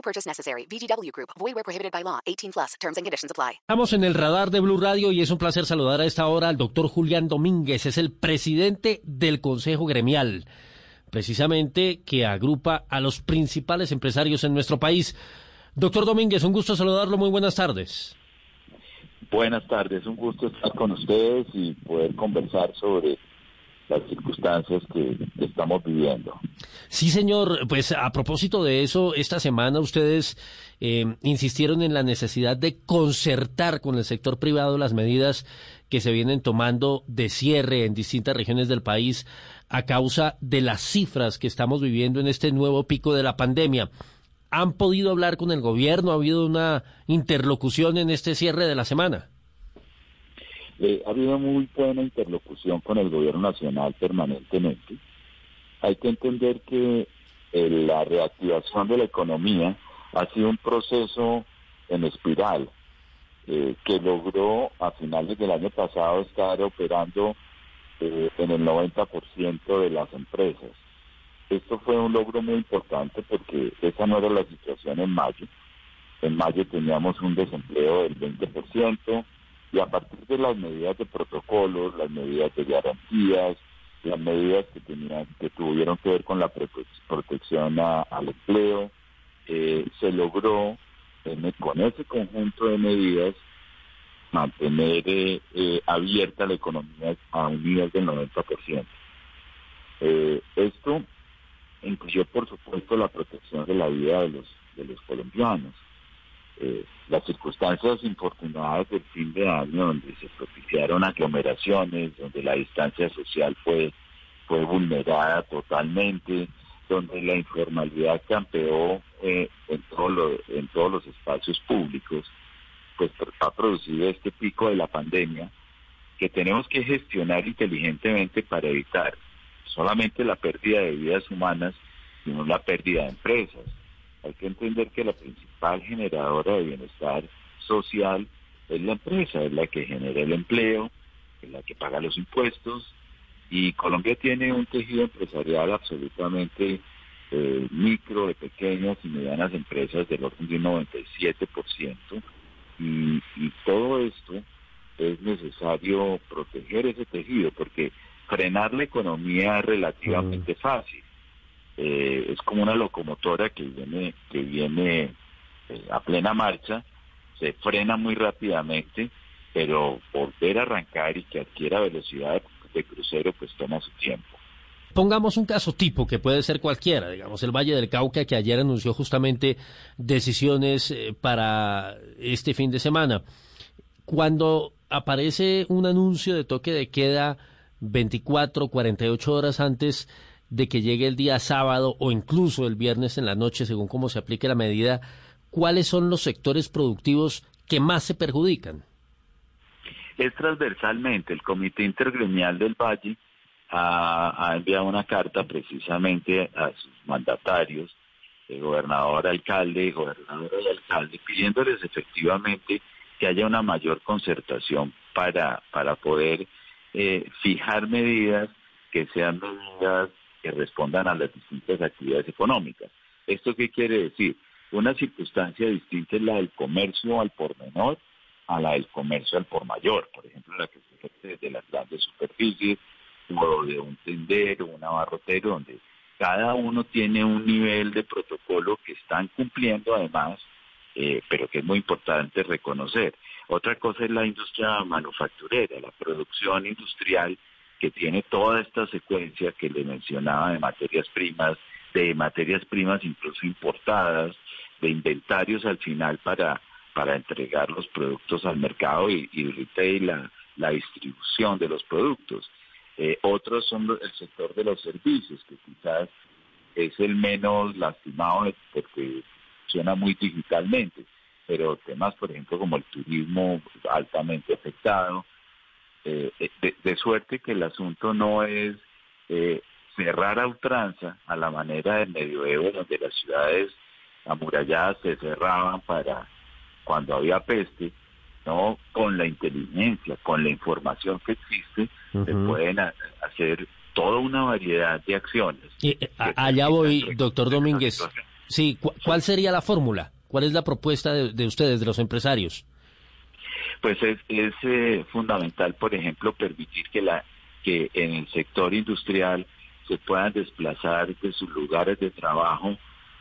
No purchase necessary. VGW Group. Void where prohibited by law. 18 plus. Terms and conditions apply. Estamos en el radar de Blue Radio y es un placer saludar a esta hora al doctor Julián Domínguez. Es el presidente del Consejo Gremial, precisamente que agrupa a los principales empresarios en nuestro país. Doctor Domínguez, un gusto saludarlo. Muy buenas tardes. Buenas tardes, un gusto estar con ustedes y poder conversar sobre las circunstancias que estamos viviendo. Sí, señor. Pues a propósito de eso, esta semana ustedes eh, insistieron en la necesidad de concertar con el sector privado las medidas que se vienen tomando de cierre en distintas regiones del país a causa de las cifras que estamos viviendo en este nuevo pico de la pandemia. ¿Han podido hablar con el gobierno? ¿Ha habido una interlocución en este cierre de la semana? Eh, ha habido muy buena interlocución con el gobierno nacional permanentemente. Hay que entender que eh, la reactivación de la economía ha sido un proceso en espiral eh, que logró a finales del año pasado estar operando en el 90% de las empresas. Esto fue un logro muy importante porque esa no era la situación en mayo. En mayo teníamos un desempleo del 20% y a partir de las medidas de protocolo, las medidas de garantías, las medidas que tenían que tuvieron que ver con la protección al empleo, eh, se logró con ese conjunto de medidas mantener eh, eh, abierta la economía a un nivel del 90%. esto incluyó por supuesto la protección de la vida de los, de los colombianos. Eh, las circunstancias infortunadas del fin de año donde se propiciaron aglomeraciones, donde la distancia social fue, fue vulnerada totalmente, donde la informalidad campeó eh, en, todo en todos los espacios públicos, pues ha producido este pico de la pandemia que tenemos que gestionar inteligentemente para evitar solamente la pérdida de vidas humanas, sino la pérdida de empresas. Hay que entender que la principal generadora de bienestar social es la empresa, es la que genera el empleo, es la que paga los impuestos, y Colombia tiene un tejido empresarial absolutamente eh, micro, de pequeñas y medianas empresas del orden de un 97%, y, y todo esto es necesario proteger ese tejido, porque frenar la economía es relativamente mm. fácil. Eh, es como una locomotora que viene, que viene eh, a plena marcha, se frena muy rápidamente, pero volver a arrancar y que adquiera velocidad de crucero, pues toma su tiempo. Pongamos un caso tipo que puede ser cualquiera, digamos el Valle del Cauca que ayer anunció justamente decisiones eh, para este fin de semana. Cuando aparece un anuncio de toque de queda 24, 48 horas antes de que llegue el día sábado o incluso el viernes en la noche, según cómo se aplique la medida, ¿cuáles son los sectores productivos que más se perjudican? Es transversalmente. El Comité Intergremial del Valle ha, enviado una carta precisamente a sus mandatarios, el gobernador, alcalde, gobernador y alcalde, pidiéndoles efectivamente que haya una mayor concertación para, para poder eh, fijar medidas que sean medidas que respondan a las distintas actividades económicas. ¿Esto qué quiere decir? Una circunstancia distinta es la del comercio al por menor a la del comercio al por mayor, por ejemplo, la que se ejerce desde las grandes superficies o de un tendero, un abarrotero, donde cada uno tiene un nivel de protocolo que están cumpliendo además, eh, pero que es muy importante reconocer. Otra cosa es la industria manufacturera, la producción industrial que tiene toda esta secuencia que le mencionaba de materias primas, de materias primas incluso importadas, de inventarios al final para, para entregar los productos al mercado y, retail, la, distribución de los productos. Eh, otros son el sector de los servicios, que quizás es el menos lastimado porque funciona muy digitalmente, pero temas, por ejemplo, como el turismo altamente afectado, eh, de, suerte que el asunto no es eh, cerrar a ultranza a la manera del medioevo, donde las ciudades amuralladas se cerraban para cuando había peste, no con la inteligencia, con la información que existe, se pueden hacer toda una variedad de acciones. Y, eh, allá voy, doctor Domínguez. Sí, ¿cuál sería la fórmula? ¿Cuál es la propuesta de, ustedes, de los empresarios? Pues es, es eh, fundamental, por ejemplo, permitir que, la, que en el sector industrial se puedan desplazar de sus lugares de trabajo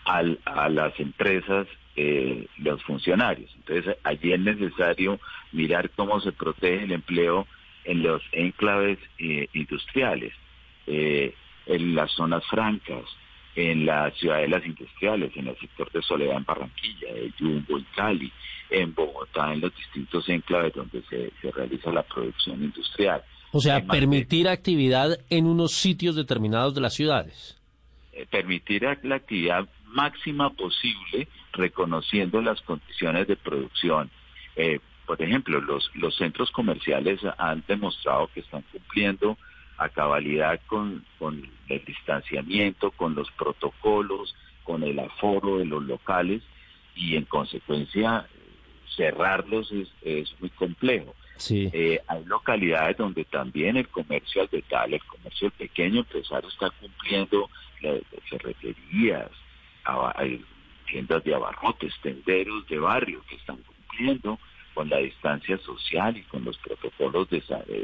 al, a las empresas eh, los funcionarios. Entonces, allí es necesario mirar cómo se protege el empleo en los enclaves eh, industriales, eh, en las zonas francas, en las ciudadelas industriales, en el sector de Soledad en Barranquilla, de Yumbo en Cali, en Bogotá, en los distintos enclaves donde se, realiza la producción industrial. O sea, permitir actividad en unos sitios determinados de las ciudades. Eh, permitir la actividad máxima posible, reconociendo las condiciones de producción. Eh, por ejemplo, los, los centros comerciales han demostrado que están cumpliendo a cabalidad con, con el distanciamiento, con los protocolos, con el aforo de los locales y en consecuencia cerrarlos es, es muy complejo. Sí. Eh, hay localidades donde también el comercio al detalle, el comercio el pequeño empresario está cumpliendo las ferreterías, hay tiendas de abarrotes, tenderos de barrio que están cumpliendo con la distancia social y con los protocolos de,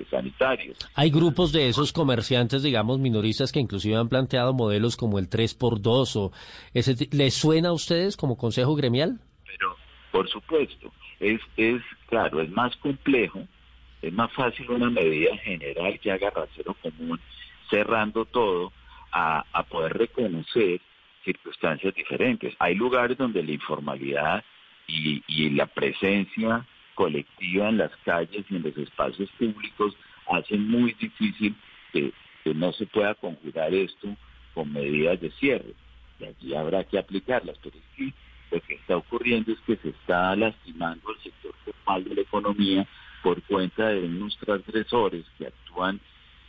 sanitarios. Hay grupos de esos comerciantes, digamos, minoristas que inclusive han planteado modelos como el 3x2 o ese ¿les suena a ustedes como consejo gremial? Pero por supuesto, es es claro, es más complejo, es más fácil una medida general que haga rasero común cerrando todo a, a poder reconocer circunstancias diferentes. Hay lugares donde la informalidad y, la presencia colectiva en las calles y en los espacios públicos hace muy difícil que, no se pueda conjurar esto con medidas de cierre. Y allí habrá que aplicarlas, pero sí lo que está ocurriendo es que se está lastimando el sector formal de la economía por cuenta de unos transgresores que actúan,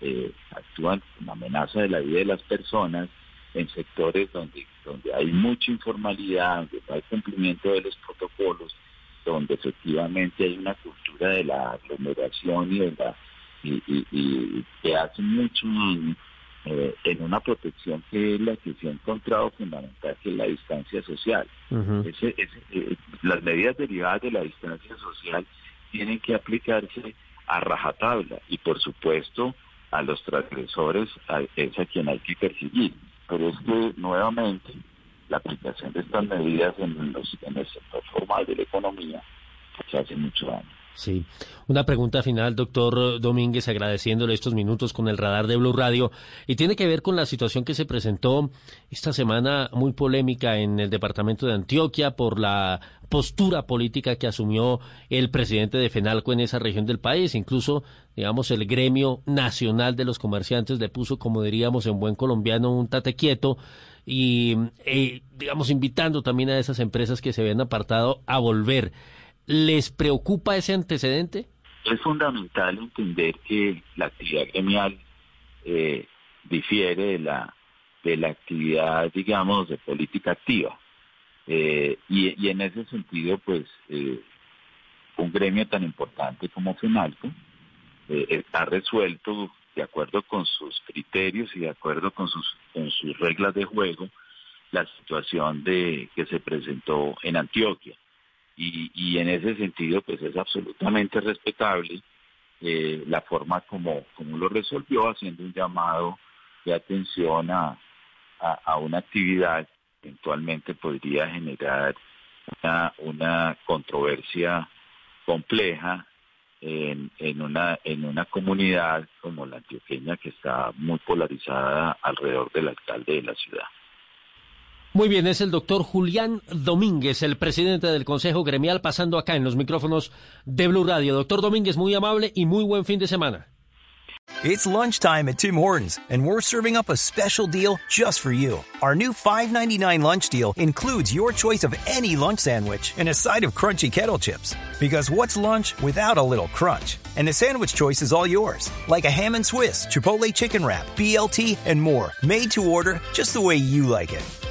eh, actúan con amenaza de la vida de las personas en sectores donde, donde hay mucha informalidad, donde no hay cumplimiento de los protocolos, donde efectivamente hay una cultura de la aglomeración y de la y, que hace mucho eh, en una protección que es la que se ha encontrado fundamental, que es la distancia social. Eh, las medidas derivadas de la distancia social tienen que aplicarse a rajatabla y por supuesto a los transgresores es a quien hay que perseguir. Pero es que nuevamente la aplicación de estas medidas en, los, en el sector formal de la economía se hace mucho daño. Sí. Una pregunta final, doctor Domínguez, agradeciéndole estos minutos con el radar de Blue Radio, y tiene que ver con la situación que se presentó esta semana muy polémica en el departamento de Antioquia por la postura política que asumió el presidente de FENALCO en esa región del país. Incluso, digamos, el gremio nacional de los comerciantes le puso, como diríamos en buen colombiano, un tate quieto y, eh, digamos, invitando también a esas empresas que se habían apartado a volver. ¿Les preocupa ese antecedente? Es fundamental entender que la actividad gremial eh, difiere de la, de la actividad, digamos, de política activa. Eh, y, en ese sentido, pues, un gremio tan importante como FENALCO está resuelto de acuerdo con sus criterios y de acuerdo con sus, con sus reglas de juego, la situación de que se presentó en Antioquia. Y, y en ese sentido, pues es absolutamente respetable eh, la forma como, como lo resolvió, haciendo un llamado de atención a, a, una actividad que eventualmente podría generar una, una controversia compleja en, en, una, en una comunidad como la antioqueña que está muy polarizada alrededor del alcalde de la ciudad. Muy bien, es el doctor Julián Domínguez, el presidente del Consejo Gremial, pasando acá en los micrófonos de Blue Radio. Doctor Domínguez, muy amable y muy buen fin de semana. It's lunchtime at Tim Hortons, and we're serving up a special deal just for you. Our new $5.99 lunch deal includes your choice of any lunch sandwich and a side of crunchy kettle chips. Because what's lunch without a little crunch? And the sandwich choice is all yours, like a ham and Swiss, Chipotle chicken wrap, BLT, and more, made to order just the way you like it.